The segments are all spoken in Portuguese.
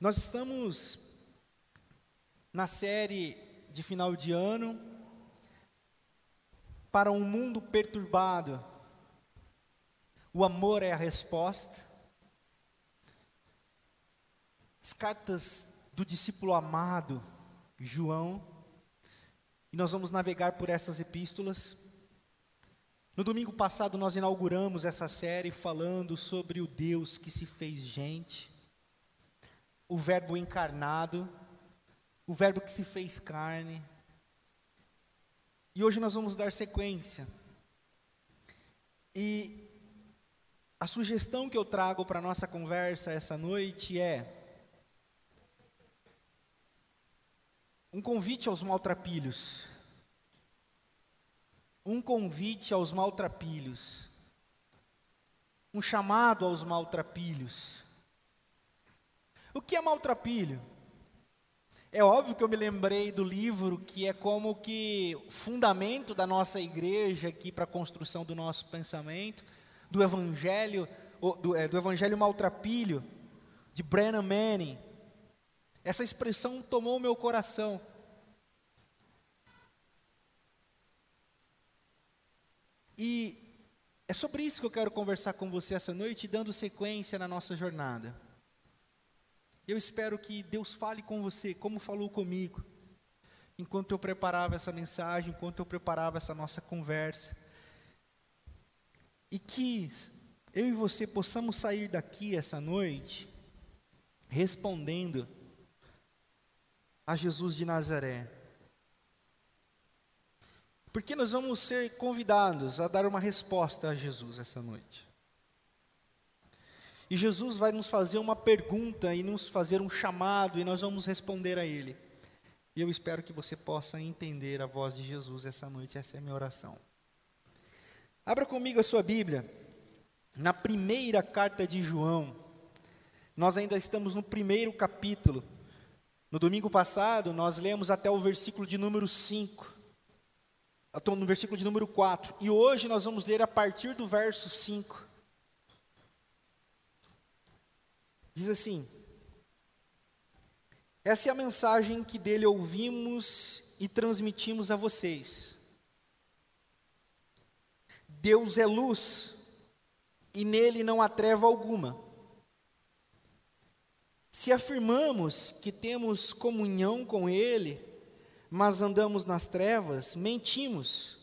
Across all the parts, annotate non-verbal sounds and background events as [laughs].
Nós estamos na série de final de ano para um mundo perturbado. O amor é a resposta. As cartas do discípulo amado, João, e nós vamos navegar por essas epístolas. No domingo passado, nós inauguramos essa série falando sobre o Deus que se fez gente, o Verbo encarnado, o Verbo que se fez carne. E hoje nós vamos dar sequência. E a sugestão que eu trago para a nossa conversa essa noite é um convite aos maltrapilhos um convite aos maltrapilhos, um chamado aos maltrapilhos. O que é maltrapilho? É óbvio que eu me lembrei do livro que é como que fundamento da nossa igreja aqui para a construção do nosso pensamento, do evangelho, do, é, do evangelho maltrapilho, de Brennan Manning. Essa expressão tomou meu coração. E é sobre isso que eu quero conversar com você essa noite, dando sequência na nossa jornada. Eu espero que Deus fale com você, como falou comigo, enquanto eu preparava essa mensagem, enquanto eu preparava essa nossa conversa. E que eu e você possamos sair daqui essa noite respondendo a Jesus de Nazaré. Porque nós vamos ser convidados a dar uma resposta a Jesus essa noite. E Jesus vai nos fazer uma pergunta e nos fazer um chamado e nós vamos responder a Ele. E eu espero que você possa entender a voz de Jesus essa noite, essa é a minha oração. Abra comigo a sua Bíblia, na primeira carta de João. Nós ainda estamos no primeiro capítulo. No domingo passado, nós lemos até o versículo de número 5. Estou no versículo de número 4. E hoje nós vamos ler a partir do verso 5. Diz assim: Essa é a mensagem que dele ouvimos e transmitimos a vocês. Deus é luz e nele não há treva alguma. Se afirmamos que temos comunhão com Ele, mas andamos nas trevas, mentimos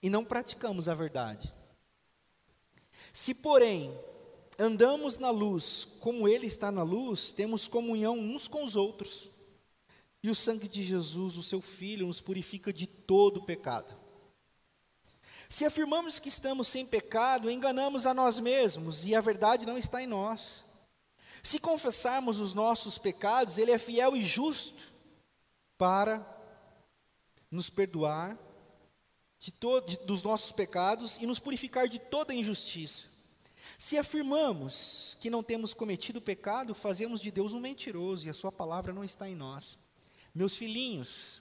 e não praticamos a verdade. Se, porém, andamos na luz, como Ele está na luz, temos comunhão uns com os outros, e o sangue de Jesus, o Seu Filho, nos purifica de todo pecado. Se afirmamos que estamos sem pecado, enganamos a nós mesmos, e a verdade não está em nós. Se confessarmos os nossos pecados, Ele é fiel e justo para nos perdoar de todo, de, dos nossos pecados e nos purificar de toda injustiça. Se afirmamos que não temos cometido pecado, fazemos de Deus um mentiroso e a Sua palavra não está em nós. Meus filhinhos,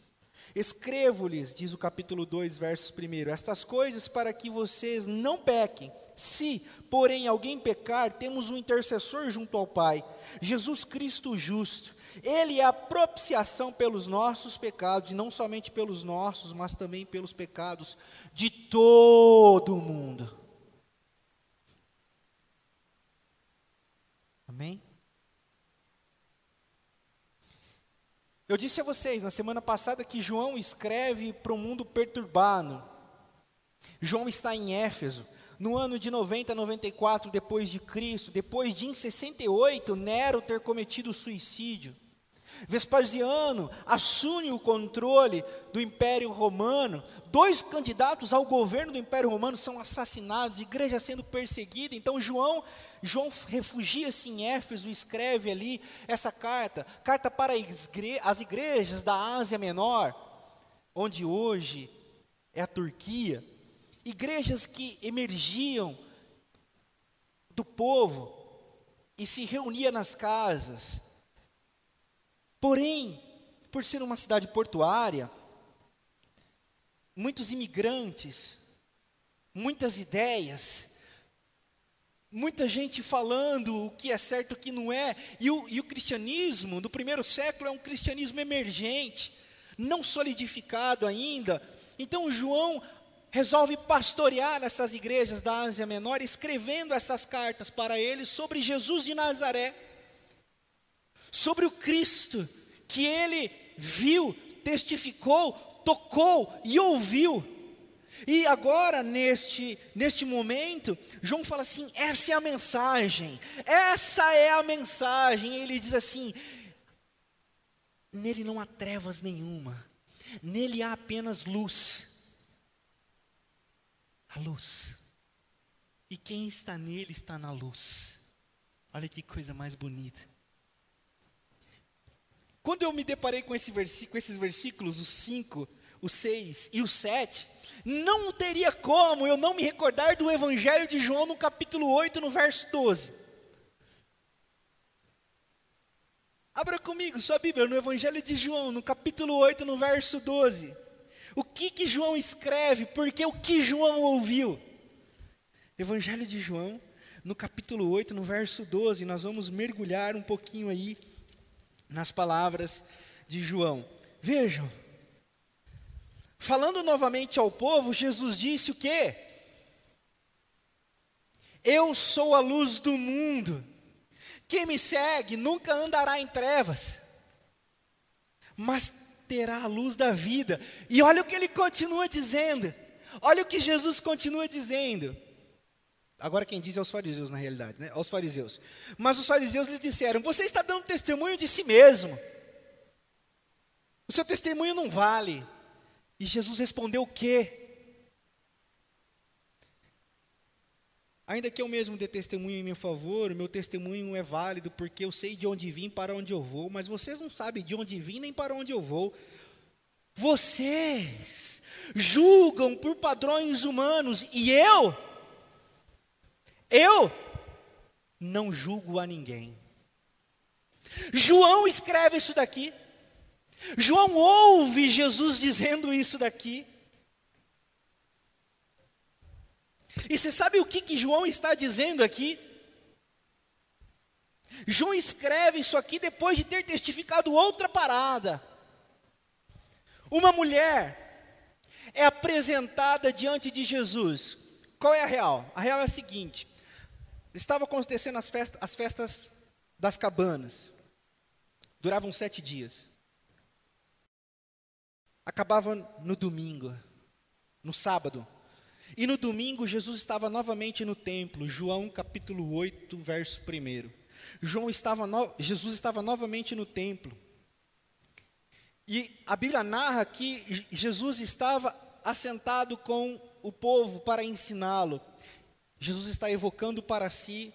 escrevo-lhes, diz o capítulo 2, versos 1, estas coisas para que vocês não pequem. Se, porém, alguém pecar, temos um intercessor junto ao Pai, Jesus Cristo justo. Ele é a propiciação pelos nossos pecados, e não somente pelos nossos, mas também pelos pecados de todo o mundo. Amém? Eu disse a vocês na semana passada que João escreve para um mundo perturbado. João está em Éfeso, no ano de 90 94 depois de Cristo, depois de em 68 Nero ter cometido suicídio. Vespasiano assume o controle do Império Romano. Dois candidatos ao governo do Império Romano são assassinados, igreja sendo perseguida. Então João, João refugia-se em Éfeso, escreve ali essa carta, carta para as igrejas da Ásia Menor, onde hoje é a Turquia. Igrejas que emergiam do povo e se reuniam nas casas Porém, por ser uma cidade portuária, muitos imigrantes, muitas ideias, muita gente falando o que é certo, o que não é, e o, e o cristianismo do primeiro século é um cristianismo emergente, não solidificado ainda. Então João resolve pastorear essas igrejas da Ásia Menor, escrevendo essas cartas para eles sobre Jesus de Nazaré, sobre o Cristo que ele viu, testificou, tocou e ouviu. E agora, neste, neste momento, João fala assim: essa é a mensagem, essa é a mensagem. Ele diz assim: nele não há trevas nenhuma, nele há apenas luz. A luz. E quem está nele está na luz. Olha que coisa mais bonita. Quando eu me deparei com, esse com esses versículos, os 5, o 6 e o 7, não teria como eu não me recordar do Evangelho de João no capítulo 8, no verso 12. Abra comigo sua Bíblia no Evangelho de João, no capítulo 8, no verso 12. O que que João escreve? Porque o que João ouviu? Evangelho de João, no capítulo 8, no verso 12, nós vamos mergulhar um pouquinho aí nas palavras de João. Vejam, Falando novamente ao povo, Jesus disse o quê? Eu sou a luz do mundo. Quem me segue nunca andará em trevas, mas terá a luz da vida. E olha o que ele continua dizendo. Olha o que Jesus continua dizendo. Agora quem diz é os fariseus, na realidade, né? Aos fariseus. Mas os fariseus lhe disseram: Você está dando testemunho de si mesmo. O seu testemunho não vale. E Jesus respondeu o quê? Ainda que eu mesmo dê testemunho em meu favor, meu testemunho é válido, porque eu sei de onde vim para onde eu vou, mas vocês não sabem de onde vim nem para onde eu vou. Vocês julgam por padrões humanos e eu, eu não julgo a ninguém. João escreve isso daqui. João ouve Jesus dizendo isso daqui. E você sabe o que, que João está dizendo aqui? João escreve isso aqui depois de ter testificado outra parada. Uma mulher é apresentada diante de Jesus. Qual é a real? A real é a seguinte: estava acontecendo as festas, as festas das cabanas, duravam sete dias acabava no domingo, no sábado. E no domingo Jesus estava novamente no templo, João capítulo 8, verso 1. João estava no, Jesus estava novamente no templo. E a Bíblia narra que Jesus estava assentado com o povo para ensiná-lo. Jesus está evocando para si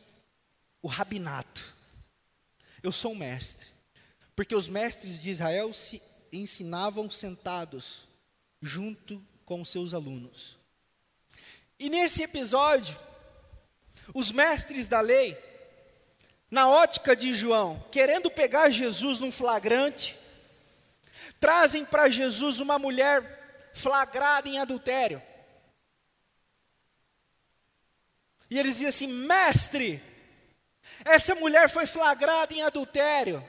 o rabinato. Eu sou um mestre. Porque os mestres de Israel se ensinavam sentados junto com seus alunos. E nesse episódio, os mestres da lei, na ótica de João, querendo pegar Jesus num flagrante, trazem para Jesus uma mulher flagrada em adultério. E eles dizem assim: Mestre, essa mulher foi flagrada em adultério.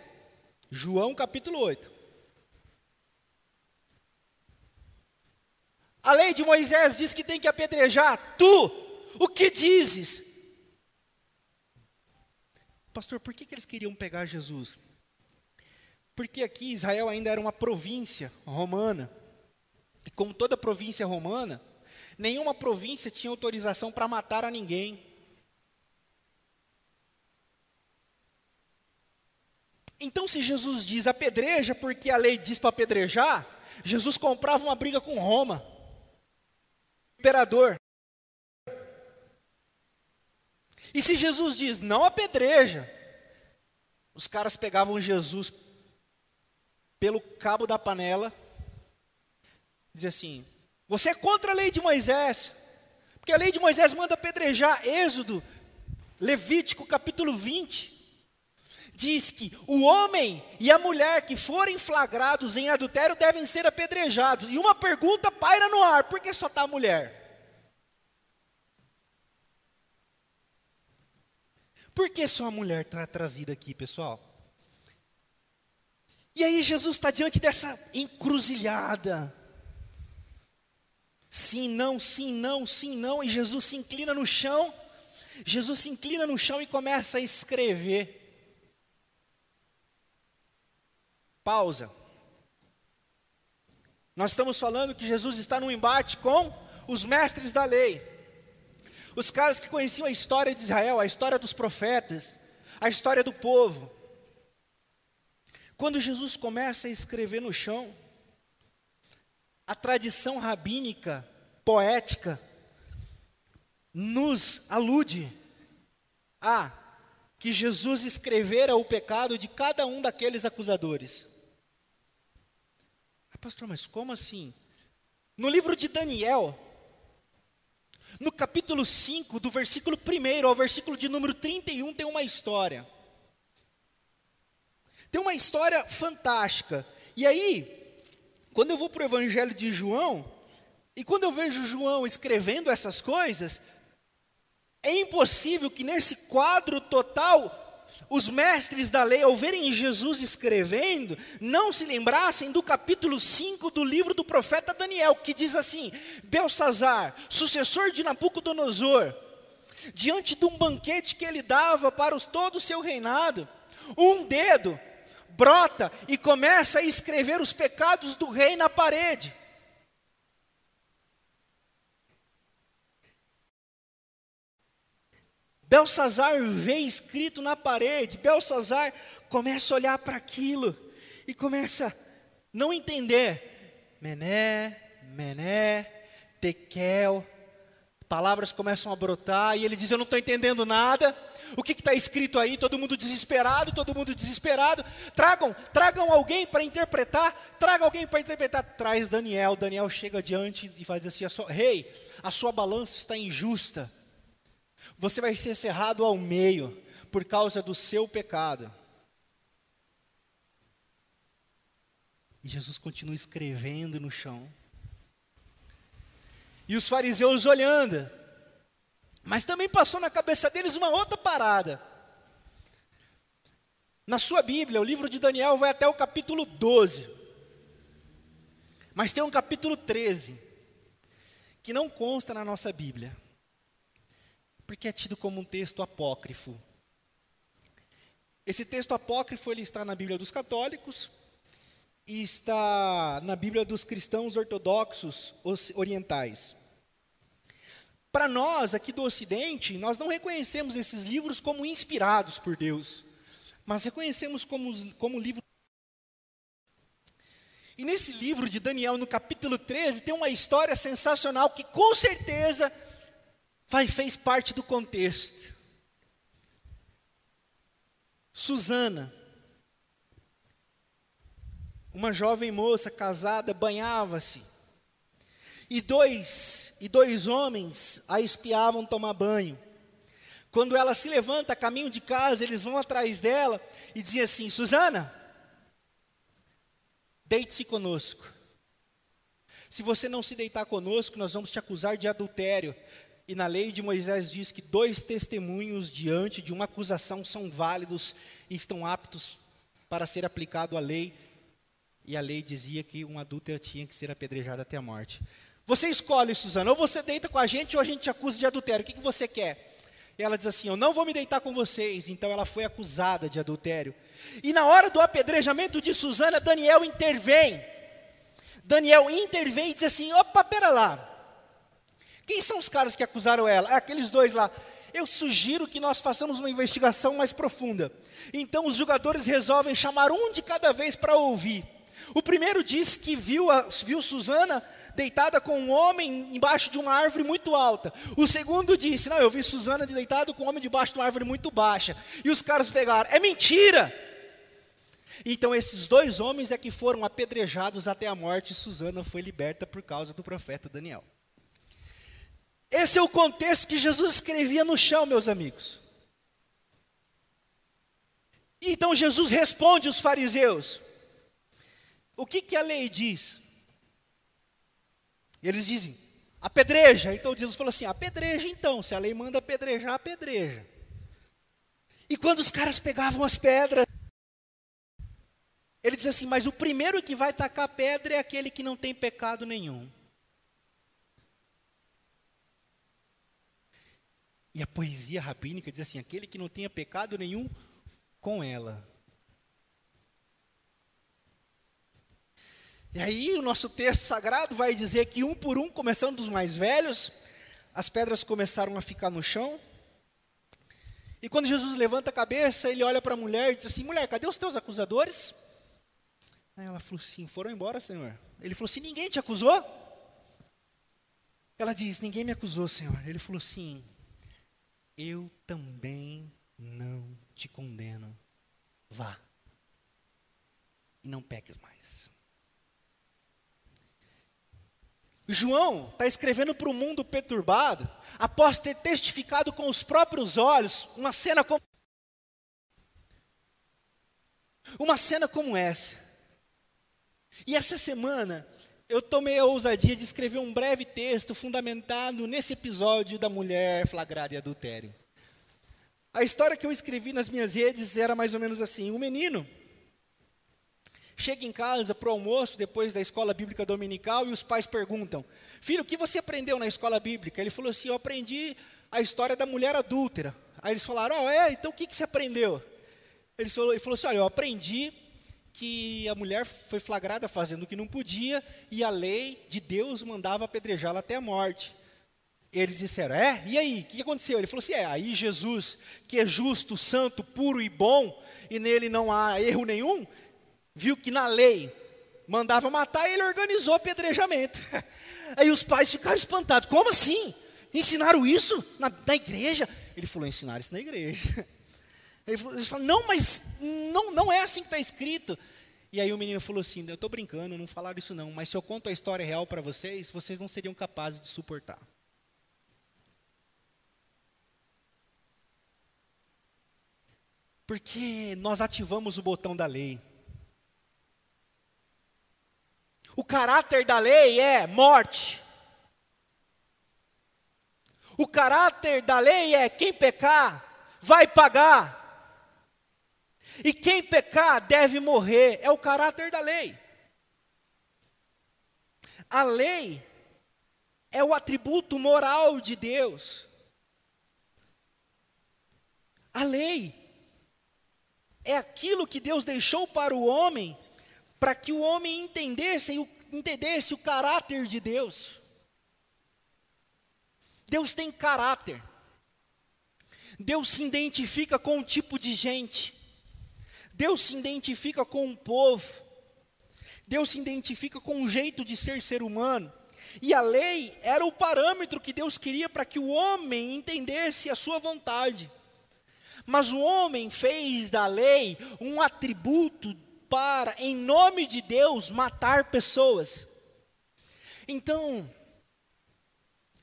João capítulo 8. A lei de Moisés diz que tem que apedrejar. Tu, o que dizes? Pastor, por que, que eles queriam pegar Jesus? Porque aqui Israel ainda era uma província romana. E como toda província romana, nenhuma província tinha autorização para matar a ninguém. Então, se Jesus diz apedreja, porque a lei diz para apedrejar, Jesus comprava uma briga com Roma imperador. E se Jesus diz, não apedreja, os caras pegavam Jesus pelo cabo da panela, dizia assim: Você é contra a lei de Moisés, porque a lei de Moisés manda apedrejar. Êxodo, Levítico capítulo 20, diz que o homem e a mulher que forem flagrados em adultério devem ser apedrejados. E uma pergunta paira no ar: por que só está a mulher? Por que só a mulher está trazida aqui, pessoal? E aí Jesus está diante dessa encruzilhada. Sim, não, sim, não, sim, não. E Jesus se inclina no chão. Jesus se inclina no chão e começa a escrever. Pausa. Nós estamos falando que Jesus está num embate com os mestres da lei. Os caras que conheciam a história de Israel, a história dos profetas, a história do povo. Quando Jesus começa a escrever no chão, a tradição rabínica, poética, nos alude a que Jesus escrevera o pecado de cada um daqueles acusadores. Ah, pastor, mas como assim? No livro de Daniel, no capítulo 5, do versículo 1 ao versículo de número 31, tem uma história. Tem uma história fantástica. E aí, quando eu vou para o Evangelho de João, e quando eu vejo João escrevendo essas coisas, é impossível que nesse quadro total os mestres da lei, ao verem Jesus escrevendo, não se lembrassem do capítulo 5 do livro do profeta Daniel, que diz assim: Belsazar, sucessor de Nabucodonosor, diante de um banquete que ele dava para todo o seu reinado, um dedo brota e começa a escrever os pecados do rei na parede. Belsazar vê escrito na parede, Belsazar começa a olhar para aquilo e começa a não entender. Mené, Mené, Tekel, palavras começam a brotar e ele diz: Eu não estou entendendo nada. O que está escrito aí? Todo mundo desesperado, todo mundo desesperado. Tragam, tragam alguém para interpretar, traga alguém para interpretar. Traz Daniel. Daniel chega diante e faz assim: Rei, hey, a sua balança está injusta você vai ser cerrado ao meio por causa do seu pecado. E Jesus continua escrevendo no chão. E os fariseus olhando. Mas também passou na cabeça deles uma outra parada. Na sua Bíblia, o livro de Daniel vai até o capítulo 12. Mas tem um capítulo 13, que não consta na nossa Bíblia porque é tido como um texto apócrifo. Esse texto apócrifo ele está na Bíblia dos católicos e está na Bíblia dos cristãos ortodoxos orientais. Para nós, aqui do Ocidente, nós não reconhecemos esses livros como inspirados por Deus, mas reconhecemos como, como livros. E nesse livro de Daniel, no capítulo 13, tem uma história sensacional que com certeza fez parte do contexto. Susana, uma jovem moça casada, banhava-se. E dois, e dois homens a espiavam tomar banho. Quando ela se levanta a caminho de casa, eles vão atrás dela e dizem assim: Susana, deite-se conosco. Se você não se deitar conosco, nós vamos te acusar de adultério. E na lei de Moisés diz que dois testemunhos diante de uma acusação são válidos e estão aptos para ser aplicado à lei. E a lei dizia que um adúltero tinha que ser apedrejado até a morte. Você escolhe, Suzana, ou você deita com a gente ou a gente te acusa de adultério. O que, que você quer? E ela diz assim: Eu não vou me deitar com vocês. Então ela foi acusada de adultério. E na hora do apedrejamento de Suzana, Daniel intervém. Daniel intervém e diz assim: opa, pera lá. Quem são os caras que acusaram ela? É aqueles dois lá. Eu sugiro que nós façamos uma investigação mais profunda. Então os jogadores resolvem chamar um de cada vez para ouvir. O primeiro disse que viu, a, viu Susana deitada com um homem embaixo de uma árvore muito alta. O segundo disse: Não, eu vi Susana deitada com um homem debaixo de uma árvore muito baixa. E os caras pegaram: É mentira! Então esses dois homens é que foram apedrejados até a morte. E Susana foi liberta por causa do profeta Daniel. Esse é o contexto que Jesus escrevia no chão, meus amigos. Então Jesus responde os fariseus: O que, que a lei diz? Eles dizem: apedreja. Então Jesus falou assim: apedreja então. Se a lei manda apedrejar, apedreja. E quando os caras pegavam as pedras, ele diz assim: Mas o primeiro que vai tacar pedra é aquele que não tem pecado nenhum. E a poesia rabínica diz assim: aquele que não tenha pecado nenhum com ela. E aí o nosso texto sagrado vai dizer que um por um, começando dos mais velhos, as pedras começaram a ficar no chão. E quando Jesus levanta a cabeça, ele olha para a mulher e diz assim: mulher, cadê os teus acusadores? Aí ela falou assim: foram embora, Senhor. Ele falou assim: ninguém te acusou? Ela diz: ninguém me acusou, Senhor. Ele falou assim: eu também não te condeno. Vá. E não peques mais. João está escrevendo para o mundo perturbado, após ter testificado com os próprios olhos uma cena como uma cena como essa. E essa semana eu tomei a ousadia de escrever um breve texto fundamentado nesse episódio da mulher flagrada em adultério. A história que eu escrevi nas minhas redes era mais ou menos assim: o um menino chega em casa para o almoço depois da escola bíblica dominical e os pais perguntam: Filho, o que você aprendeu na escola bíblica? Ele falou assim: Eu aprendi a história da mulher adúltera. Aí eles falaram: Oh, é? Então o que, que você aprendeu? Ele falou, ele falou assim: Olha, eu aprendi que a mulher foi flagrada fazendo o que não podia e a lei de Deus mandava apedrejá-la até a morte. Eles disseram: É? E aí? O que aconteceu? Ele falou assim: É, aí Jesus, que é justo, santo, puro e bom, e nele não há erro nenhum, viu que na lei mandava matar e ele organizou apedrejamento. [laughs] Aí os pais ficaram espantados: Como assim? Ensinaram isso na, na igreja? Ele falou: Ensinaram isso na igreja. [laughs] Ele falou, eles falaram, não, mas não, não é assim que está escrito. E aí o menino falou assim: Eu estou brincando, não falaram isso não, mas se eu conto a história real para vocês, vocês não seriam capazes de suportar. Porque nós ativamos o botão da lei. O caráter da lei é morte. O caráter da lei é quem pecar vai pagar. E quem pecar deve morrer, é o caráter da lei. A lei é o atributo moral de Deus. A lei é aquilo que Deus deixou para o homem, para que o homem entendesse, entendesse o caráter de Deus. Deus tem caráter. Deus se identifica com um tipo de gente. Deus se identifica com um povo. Deus se identifica com um jeito de ser ser humano. E a lei era o parâmetro que Deus queria para que o homem entendesse a sua vontade. Mas o homem fez da lei um atributo para, em nome de Deus, matar pessoas. Então,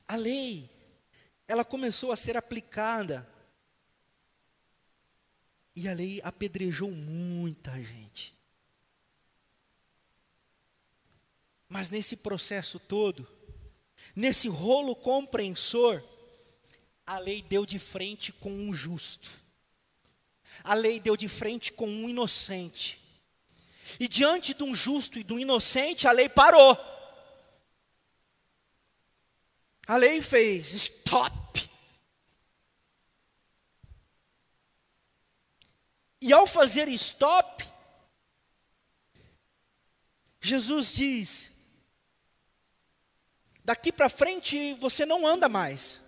a lei, ela começou a ser aplicada e a lei apedrejou muita gente. Mas nesse processo todo, nesse rolo compreensor, a lei deu de frente com um justo. A lei deu de frente com um inocente. E diante de um justo e de um inocente, a lei parou. A lei fez stop. E ao fazer stop, Jesus diz: daqui para frente você não anda mais,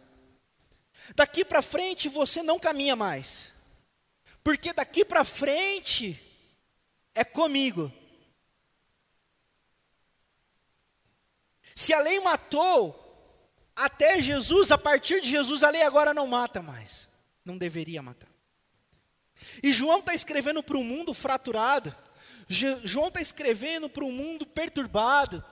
daqui para frente você não caminha mais, porque daqui para frente é comigo. Se a lei matou até Jesus, a partir de Jesus a lei agora não mata mais, não deveria matar. E João está escrevendo para um mundo fraturado, João está escrevendo para um mundo perturbado,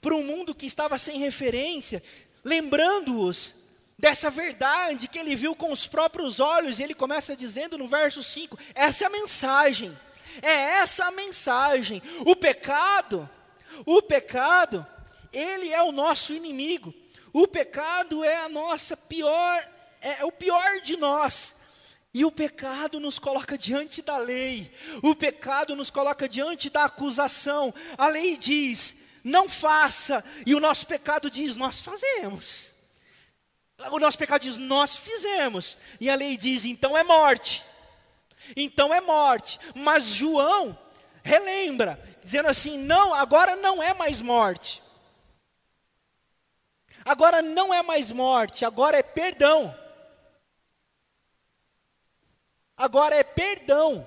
para um mundo que estava sem referência, lembrando-os dessa verdade que ele viu com os próprios olhos, e ele começa dizendo no verso 5: essa é a mensagem, é essa a mensagem. O pecado, o pecado, ele é o nosso inimigo, o pecado é a nossa pior, é o pior de nós. E o pecado nos coloca diante da lei, o pecado nos coloca diante da acusação. A lei diz: não faça, e o nosso pecado diz: nós fazemos. O nosso pecado diz: nós fizemos, e a lei diz: então é morte. Então é morte. Mas João relembra, dizendo assim: não, agora não é mais morte. Agora não é mais morte, agora é perdão. Agora é perdão.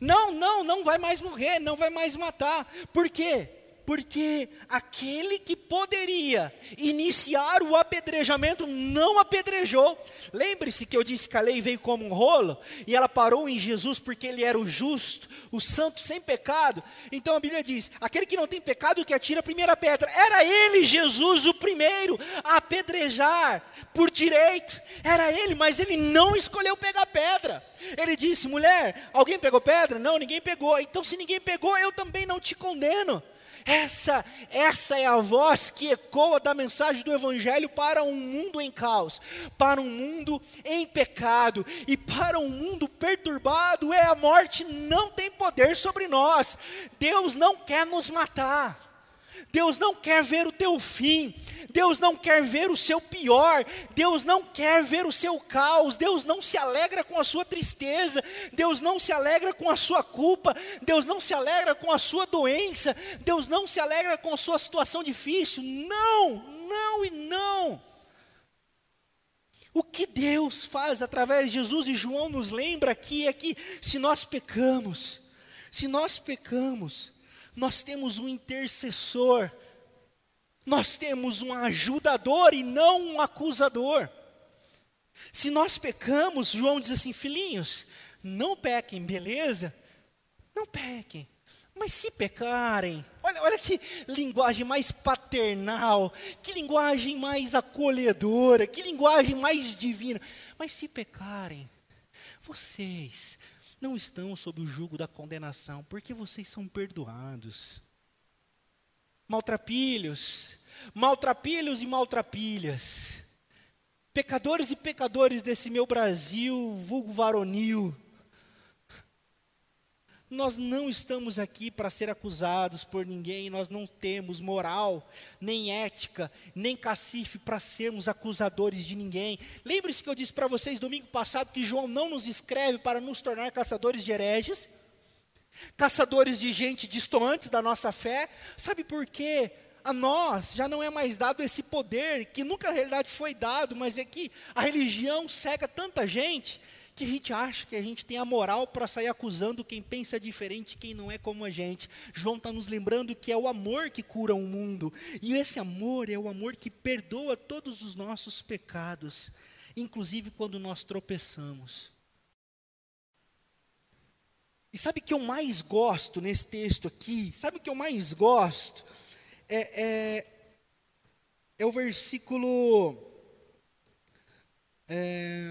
Não, não, não vai mais morrer, não vai mais matar. Por quê? Porque aquele que poderia iniciar o apedrejamento não apedrejou. Lembre-se que eu disse que a lei veio como um rolo e ela parou em Jesus porque ele era o justo, o santo sem pecado. Então a Bíblia diz: aquele que não tem pecado que atira a primeira pedra. Era ele, Jesus, o primeiro a apedrejar por direito. Era ele, mas ele não escolheu pegar pedra. Ele disse: mulher, alguém pegou pedra? Não, ninguém pegou. Então, se ninguém pegou, eu também não te condeno. Essa, essa é a voz que ecoa da mensagem do Evangelho para um mundo em caos, para um mundo em pecado e para um mundo perturbado. É a morte não tem poder sobre nós. Deus não quer nos matar. Deus não quer ver o teu fim, Deus não quer ver o seu pior, Deus não quer ver o seu caos, Deus não se alegra com a sua tristeza, Deus não se alegra com a sua culpa, Deus não se alegra com a sua doença, Deus não se alegra com a sua situação difícil. Não, não e não. O que Deus faz através de Jesus e João nos lembra aqui é que se nós pecamos, se nós pecamos, nós temos um intercessor, nós temos um ajudador e não um acusador. Se nós pecamos, João diz assim: filhinhos, não pequem, beleza? Não pequem. Mas se pecarem, olha, olha que linguagem mais paternal, que linguagem mais acolhedora, que linguagem mais divina. Mas se pecarem, vocês não estão sob o jugo da condenação, porque vocês são perdoados. Maltrapilhos, maltrapilhos e maltrapilhas, pecadores e pecadores desse meu Brasil, vulgo varonil, nós não estamos aqui para ser acusados por ninguém, nós não temos moral, nem ética, nem cacife para sermos acusadores de ninguém. Lembre-se que eu disse para vocês domingo passado que João não nos escreve para nos tornar caçadores de hereges, caçadores de gente distantes da nossa fé. Sabe por quê? A nós já não é mais dado esse poder, que nunca na realidade foi dado, mas é que a religião cega tanta gente que a gente acha que a gente tem a moral para sair acusando quem pensa diferente, quem não é como a gente. João está nos lembrando que é o amor que cura o mundo, e esse amor é o amor que perdoa todos os nossos pecados, inclusive quando nós tropeçamos. E sabe o que eu mais gosto nesse texto aqui? Sabe o que eu mais gosto? É, é, é o versículo. É,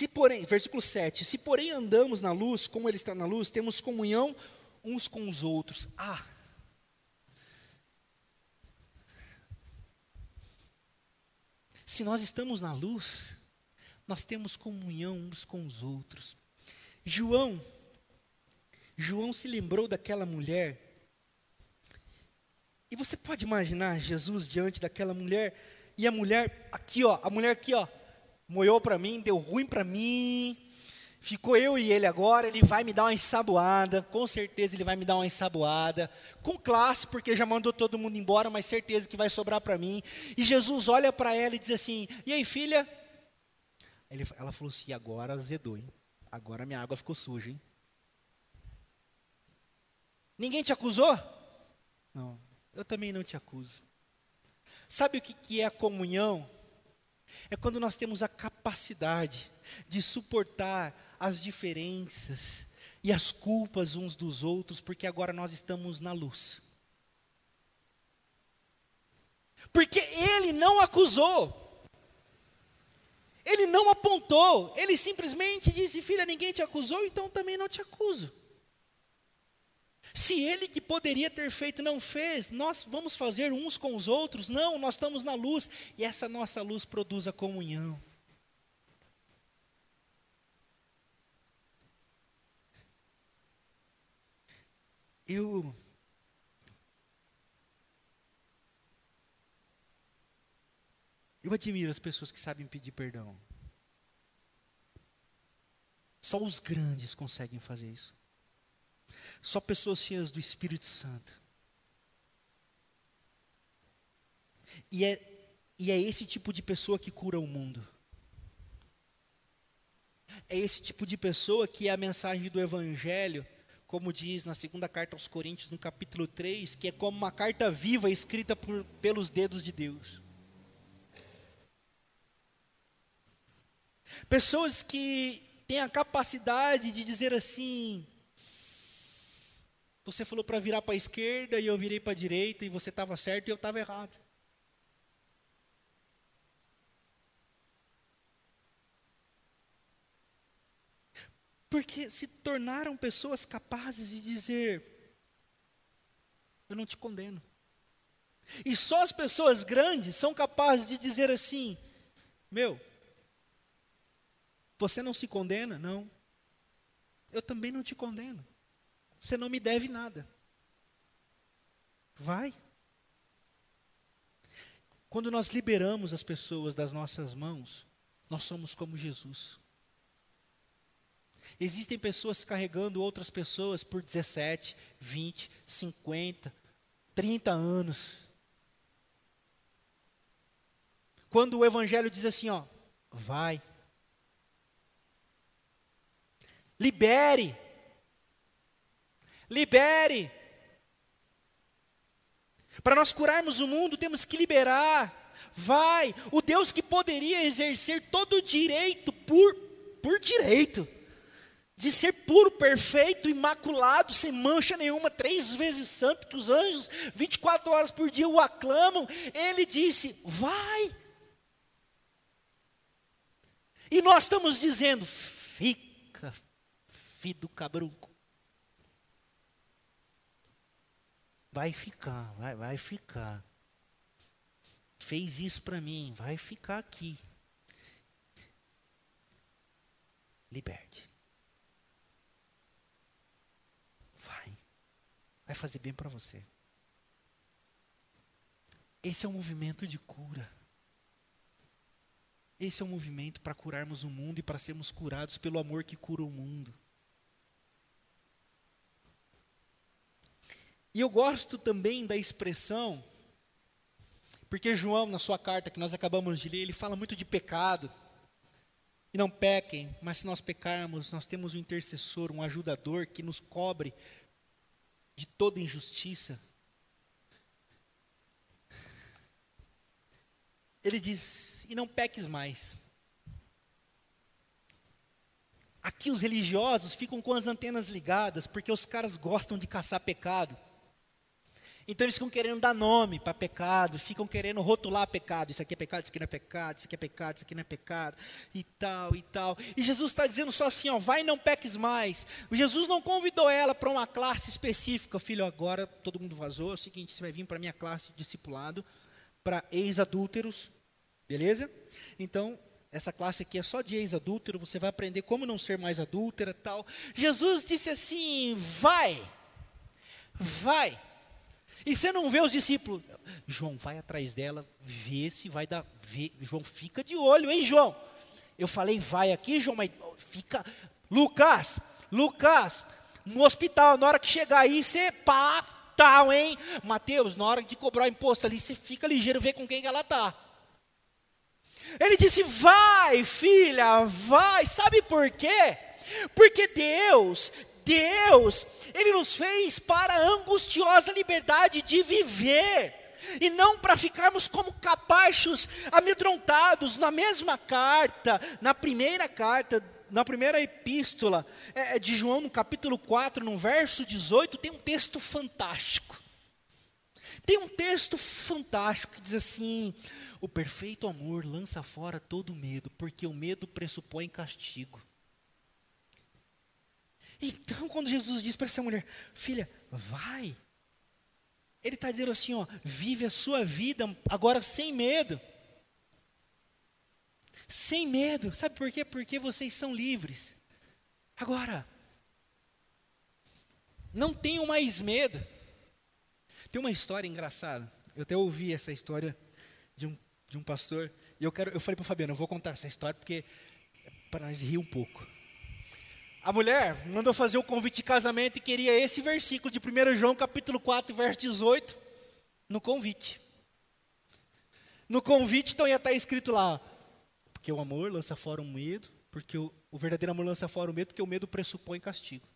Se porém, versículo 7, se porém andamos na luz, como ele está na luz, temos comunhão uns com os outros. Ah! Se nós estamos na luz, nós temos comunhão uns com os outros. João, João se lembrou daquela mulher. E você pode imaginar Jesus diante daquela mulher, e a mulher aqui, ó, a mulher aqui, ó, moiou para mim, deu ruim para mim. Ficou eu e ele agora, ele vai me dar uma ensaboada, com certeza ele vai me dar uma ensaboada, com classe, porque já mandou todo mundo embora, mas certeza que vai sobrar para mim. E Jesus olha para ela e diz assim: E aí, filha? Ele, ela falou assim: Agora azedou, hein? Agora minha água ficou suja, hein? Ninguém te acusou? Não, eu também não te acuso. Sabe o que, que é a comunhão? É quando nós temos a capacidade de suportar as diferenças e as culpas uns dos outros, porque agora nós estamos na luz. Porque ele não acusou, ele não apontou, ele simplesmente disse: Filha, ninguém te acusou, então também não te acuso. Se ele que poderia ter feito não fez, nós vamos fazer uns com os outros? Não, nós estamos na luz e essa nossa luz produz a comunhão. Eu Eu admiro as pessoas que sabem pedir perdão. Só os grandes conseguem fazer isso. Só pessoas cheias do Espírito Santo. E é, e é esse tipo de pessoa que cura o mundo. É esse tipo de pessoa que é a mensagem do Evangelho, como diz na segunda carta aos Coríntios, no capítulo 3, que é como uma carta viva escrita por, pelos dedos de Deus. Pessoas que têm a capacidade de dizer assim: você falou para virar para a esquerda e eu virei para a direita, e você estava certo e eu estava errado. Porque se tornaram pessoas capazes de dizer: Eu não te condeno. E só as pessoas grandes são capazes de dizer assim: Meu, você não se condena? Não. Eu também não te condeno. Você não me deve nada. Vai. Quando nós liberamos as pessoas das nossas mãos, nós somos como Jesus. Existem pessoas carregando outras pessoas por 17, 20, 50, 30 anos. Quando o Evangelho diz assim, ó, vai, libere, libere. Para nós curarmos o mundo, temos que liberar. Vai, o Deus que poderia exercer todo o direito por, por direito, de ser puro, perfeito, imaculado, sem mancha nenhuma, três vezes santo, que os anjos 24 horas por dia o aclamam, ele disse: Vai. E nós estamos dizendo: Fica, filho do cabrunco. Vai ficar, vai, vai ficar. Fez isso para mim, vai ficar aqui. Liberte. Vai. Vai fazer bem para você. Esse é um movimento de cura. Esse é um movimento para curarmos o mundo e para sermos curados pelo amor que cura o mundo. E eu gosto também da expressão, porque João, na sua carta que nós acabamos de ler, ele fala muito de pecado. E não pequem, mas se nós pecarmos, nós temos um intercessor, um ajudador que nos cobre de toda injustiça. Ele diz: e não peques mais. Aqui os religiosos ficam com as antenas ligadas, porque os caras gostam de caçar pecado. Então eles ficam querendo dar nome para pecado, ficam querendo rotular pecado. Isso aqui é pecado, isso aqui não é pecado, isso aqui é pecado, isso aqui não é pecado, e tal, e tal. E Jesus está dizendo só assim: ó, vai e não peques mais. Jesus não convidou ela para uma classe específica. Filho, agora todo mundo vazou. É o seguinte: você vai vir para a minha classe de discipulado, para ex-adúlteros, beleza? Então, essa classe aqui é só de ex-adúltero, você vai aprender como não ser mais adúltera tal. Jesus disse assim: vai, vai. E você não vê os discípulos. João, vai atrás dela, vê se vai dar. Vê. João, fica de olho, hein, João? Eu falei, vai aqui, João, mas fica. Lucas, Lucas, no hospital, na hora que chegar aí, você pá, tal, hein? Mateus, na hora de cobrar o imposto ali, você fica ligeiro, vê com quem que ela tá. Ele disse: vai, filha, vai. Sabe por quê? Porque Deus Deus, Ele nos fez para a angustiosa liberdade de viver, e não para ficarmos como capachos amedrontados. Na mesma carta, na primeira carta, na primeira epístola é, é de João, no capítulo 4, no verso 18, tem um texto fantástico. Tem um texto fantástico que diz assim: O perfeito amor lança fora todo medo, porque o medo pressupõe castigo. Então, quando Jesus diz para essa mulher, filha, vai. Ele está dizendo assim, ó, vive a sua vida agora sem medo. Sem medo. Sabe por quê? Porque vocês são livres. Agora, não tenham mais medo. Tem uma história engraçada. Eu até ouvi essa história de um, de um pastor. E eu, quero, eu falei para o Fabiano, eu vou contar essa história porque é para nós rir um pouco. A mulher mandou fazer o convite de casamento e queria esse versículo de 1 João capítulo 4, verso 18, no convite. No convite, então ia estar escrito lá, porque o amor lança fora o medo, porque o, o verdadeiro amor lança fora o medo, porque o medo pressupõe castigo.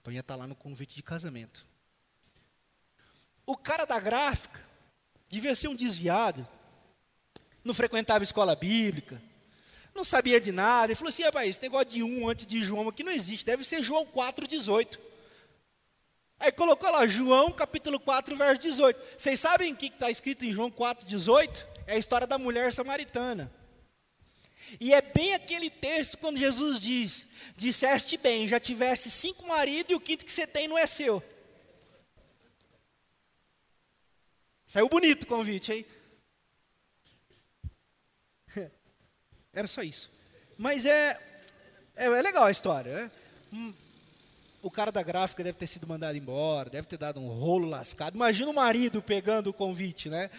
Então ia estar lá no convite de casamento. O cara da gráfica devia ser um desviado, não frequentava escola bíblica, não sabia de nada. Ele falou assim: rapaz, esse negócio de um antes de João aqui não existe, deve ser João 4,18. Aí colocou lá, João capítulo 4, verso 18. Vocês sabem o que está escrito em João 4,18? É a história da mulher samaritana. E é bem aquele texto quando Jesus diz: Disseste bem, já tivesse cinco maridos e o quinto que você tem não é seu. Saiu bonito o convite, hein? Era só isso. Mas é, é, é legal a história, né? Hum, o cara da gráfica deve ter sido mandado embora, deve ter dado um rolo lascado. Imagina o marido pegando o convite, né?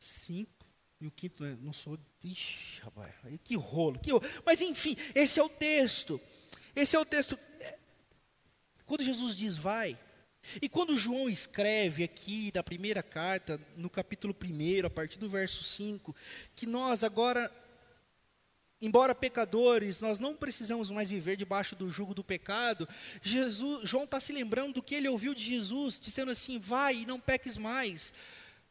Cinco. E o quinto, né? não sou. Ixi, rapaz, que rolo, que rolo. Mas enfim, esse é o texto. Esse é o texto. É, quando Jesus diz vai, e quando João escreve aqui da primeira carta, no capítulo 1, a partir do verso 5, que nós agora Embora pecadores, nós não precisamos mais viver debaixo do jugo do pecado. Jesus, João está se lembrando do que ele ouviu de Jesus, dizendo assim: vai e não peques mais.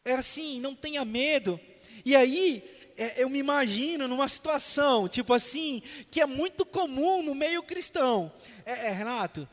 É assim, não tenha medo. E aí, é, eu me imagino numa situação, tipo assim, que é muito comum no meio cristão. É, é Renato,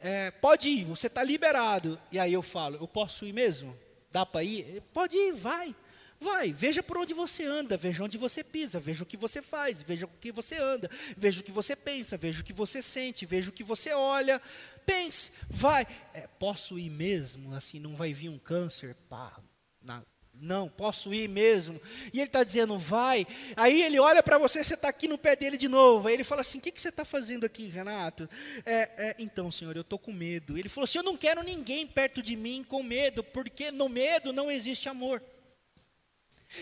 é, pode ir, você está liberado. E aí eu falo: eu posso ir mesmo? Dá para ir? Pode ir, vai. Vai, veja por onde você anda, veja onde você pisa, veja o que você faz, veja o que você anda, veja o que você pensa, veja o que você sente, veja o que você olha. Pense, vai. É, posso ir mesmo? Assim, não vai vir um câncer? Pá, na, não, posso ir mesmo. E ele está dizendo, vai. Aí ele olha para você, você está aqui no pé dele de novo. Aí ele fala assim: O que, que você está fazendo aqui, Renato? É, é, então, senhor, eu estou com medo. Ele falou assim: Eu não quero ninguém perto de mim com medo, porque no medo não existe amor.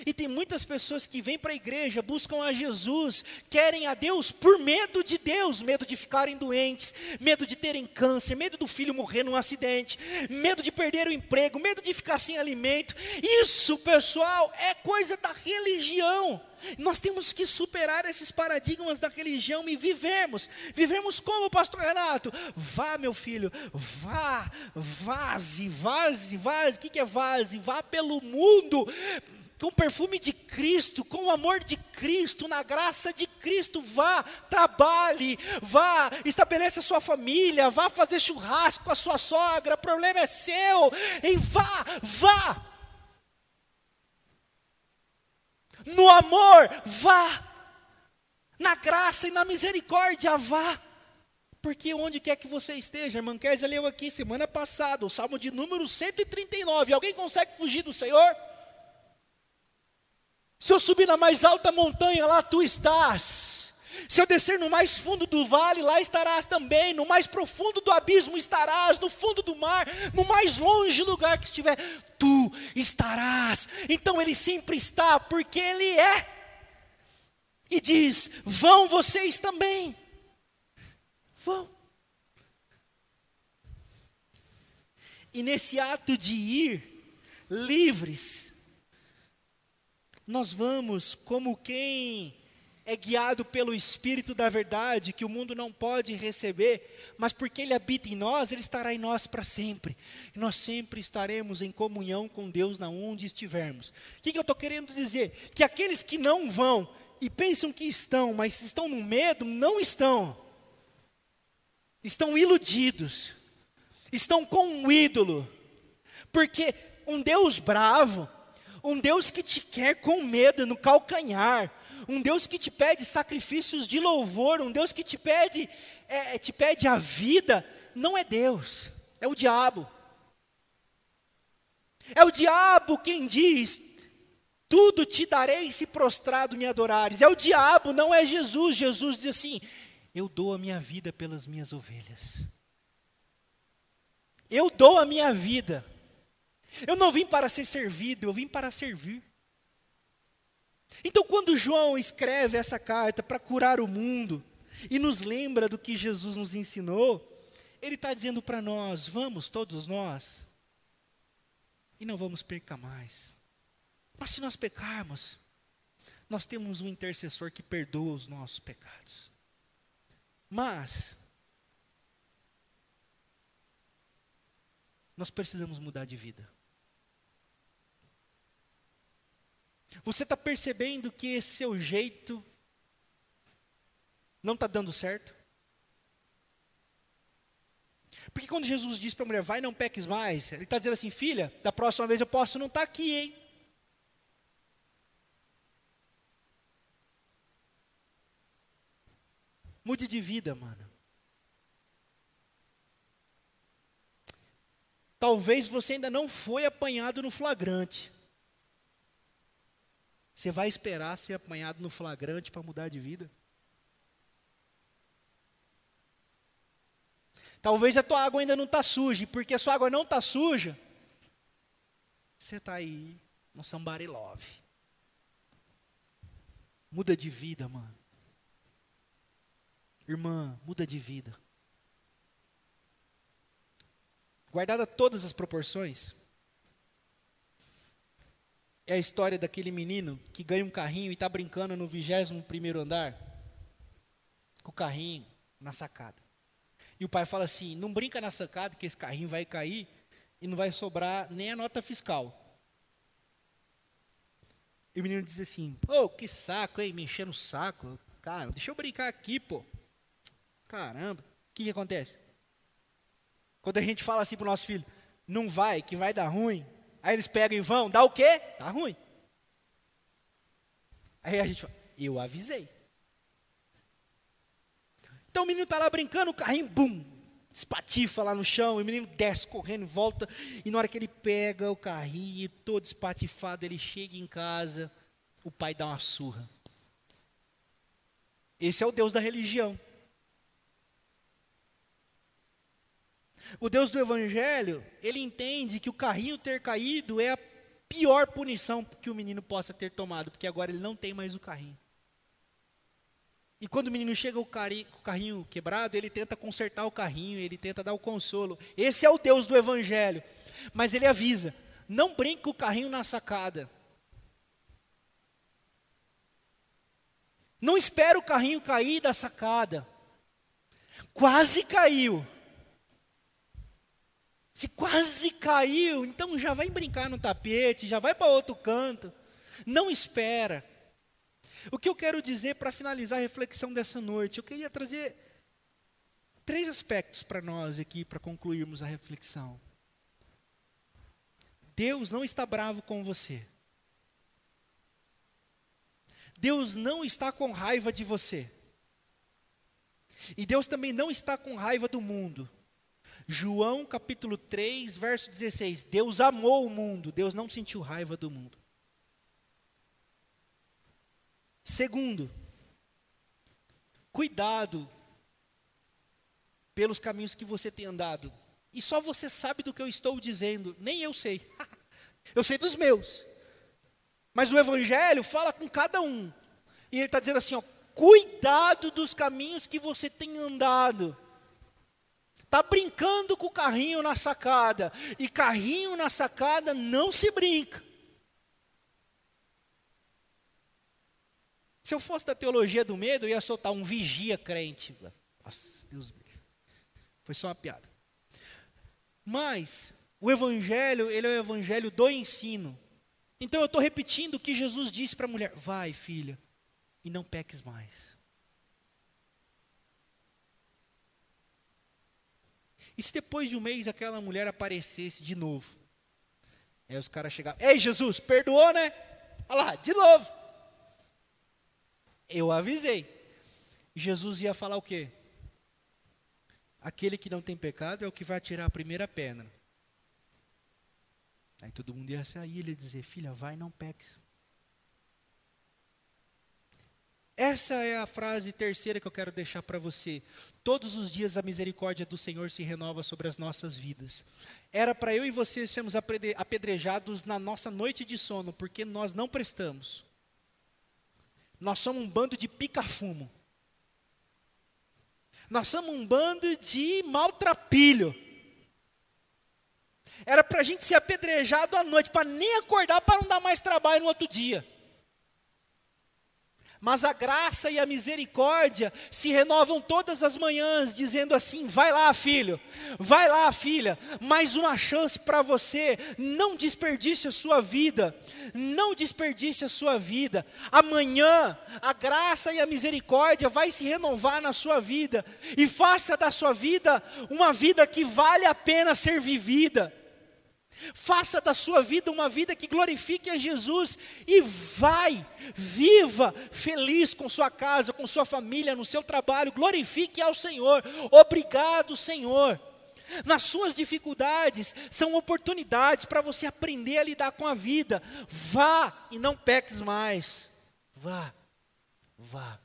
E tem muitas pessoas que vêm para a igreja, buscam a Jesus, querem a Deus por medo de Deus, medo de ficarem doentes, medo de terem câncer, medo do filho morrer num acidente, medo de perder o emprego, medo de ficar sem alimento. Isso, pessoal, é coisa da religião. Nós temos que superar esses paradigmas da religião e vivermos. Vivemos como, pastor Renato? Vá, meu filho, vá, vaze, vaze, vaze. O que é vaze? Vá pelo mundo com o perfume de Cristo, com o amor de Cristo, na graça de Cristo, vá, trabalhe, vá, estabeleça sua família, vá fazer churrasco com a sua sogra, o problema é seu, e vá, vá. No amor, vá. Na graça e na misericórdia, vá. Porque onde quer que você esteja, irmã Kézia leu aqui semana passada, o Salmo de número 139. Alguém consegue fugir do Senhor? Se eu subir na mais alta montanha, lá tu estás. Se eu descer no mais fundo do vale, lá estarás também. No mais profundo do abismo estarás. No fundo do mar, no mais longe lugar que estiver, tu estarás. Então ele sempre está, porque ele é. E diz: vão vocês também. Vão. E nesse ato de ir, livres, nós vamos como quem é guiado pelo Espírito da verdade, que o mundo não pode receber, mas porque Ele habita em nós, Ele estará em nós para sempre. E nós sempre estaremos em comunhão com Deus na onde estivermos. O que, que eu estou querendo dizer? Que aqueles que não vão e pensam que estão, mas estão no medo, não estão. Estão iludidos, estão com um ídolo, porque um Deus bravo, um Deus que te quer com medo no calcanhar, um Deus que te pede sacrifícios de louvor, um Deus que te pede, é, te pede a vida, não é Deus, é o diabo. É o diabo quem diz: tudo te darei se prostrado me adorares. É o diabo, não é Jesus. Jesus diz assim: eu dou a minha vida pelas minhas ovelhas. Eu dou a minha vida. Eu não vim para ser servido, eu vim para servir. Então, quando João escreve essa carta para curar o mundo e nos lembra do que Jesus nos ensinou, ele está dizendo para nós: vamos, todos nós, e não vamos pecar mais. Mas se nós pecarmos, nós temos um intercessor que perdoa os nossos pecados. Mas, nós precisamos mudar de vida. Você está percebendo que esse seu jeito não está dando certo? Porque quando Jesus diz para a mulher, vai não peques mais, ele está dizendo assim, filha, da próxima vez eu posso não estar tá aqui, hein? Mude de vida, mano. Talvez você ainda não foi apanhado no flagrante. Você vai esperar ser apanhado no flagrante para mudar de vida? Talvez a tua água ainda não está suja, porque a sua água não está suja, você está aí no somebody love. Muda de vida, mano. Irmã, muda de vida. Guardada todas as proporções, é a história daquele menino que ganha um carrinho e está brincando no 21 primeiro andar, com o carrinho na sacada. E o pai fala assim: não brinca na sacada que esse carrinho vai cair e não vai sobrar nem a nota fiscal. E o menino diz assim: Pô, que saco, hein? Me enchendo o saco. Cara, deixa eu brincar aqui, pô. Caramba. O que, que acontece? Quando a gente fala assim para o nosso filho: Não vai, que vai dar ruim. Aí eles pegam e vão, dá o quê? Dá ruim. Aí a gente fala: Eu avisei. Então o menino está lá brincando, o carrinho, bum, espatifa lá no chão, e o menino desce correndo, volta, e na hora que ele pega o carrinho, todo espatifado, ele chega em casa, o pai dá uma surra. Esse é o Deus da religião. O Deus do Evangelho, ele entende que o carrinho ter caído é a pior punição que o menino possa ter tomado, porque agora ele não tem mais o carrinho. E quando o menino chega o carrinho quebrado, ele tenta consertar o carrinho, ele tenta dar o consolo. Esse é o Deus do Evangelho. Mas ele avisa: não brinque com o carrinho na sacada. Não espere o carrinho cair da sacada. Quase caiu. Se quase caiu, então já vai brincar no tapete, já vai para outro canto. Não espera. O que eu quero dizer para finalizar a reflexão dessa noite? Eu queria trazer três aspectos para nós aqui, para concluirmos a reflexão. Deus não está bravo com você. Deus não está com raiva de você. E Deus também não está com raiva do mundo. João capítulo 3, verso 16. Deus amou o mundo, Deus não sentiu raiva do mundo. Segundo, cuidado pelos caminhos que você tem andado. E só você sabe do que eu estou dizendo, nem eu sei. [laughs] eu sei dos meus. Mas o Evangelho fala com cada um. E ele está dizendo assim: ó, cuidado dos caminhos que você tem andado. Está brincando com o carrinho na sacada. E carrinho na sacada não se brinca. Se eu fosse da teologia do medo, eu ia soltar um vigia crente. Nossa, Deus me Foi só uma piada. Mas o evangelho, ele é o evangelho do ensino. Então eu estou repetindo o que Jesus disse para a mulher: vai, filha, e não peques mais. E se depois de um mês aquela mulher aparecesse de novo? Aí os caras chegavam: Ei, Jesus, perdoou, né? Olha lá, de novo. Eu avisei. Jesus ia falar o quê? aquele que não tem pecado é o que vai tirar a primeira pedra. Aí todo mundo ia sair, ele ia dizer, filha, vai, não peques. Essa é a frase terceira que eu quero deixar para você. Todos os dias a misericórdia do Senhor se renova sobre as nossas vidas. Era para eu e você sermos apedrejados na nossa noite de sono, porque nós não prestamos. Nós somos um bando de pica-fumo. Nós somos um bando de maltrapilho. Era para a gente ser apedrejado à noite, para nem acordar, para não dar mais trabalho no outro dia mas a graça e a misericórdia se renovam todas as manhãs, dizendo assim: vai lá, filho, vai lá, filha, mais uma chance para você, não desperdice a sua vida, não desperdice a sua vida. Amanhã a graça e a misericórdia vai se renovar na sua vida e faça da sua vida uma vida que vale a pena ser vivida. Faça da sua vida uma vida que glorifique a Jesus e vai, viva feliz com sua casa, com sua família, no seu trabalho, glorifique ao Senhor. Obrigado, Senhor. Nas suas dificuldades são oportunidades para você aprender a lidar com a vida. Vá e não peques mais. Vá, vá.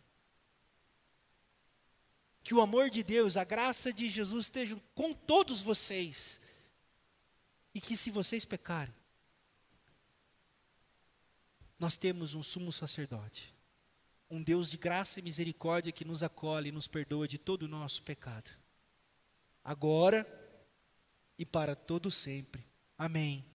Que o amor de Deus, a graça de Jesus esteja com todos vocês e que se vocês pecarem, nós temos um sumo sacerdote, um Deus de graça e misericórdia que nos acolhe e nos perdoa de todo o nosso pecado. Agora e para todo sempre. Amém.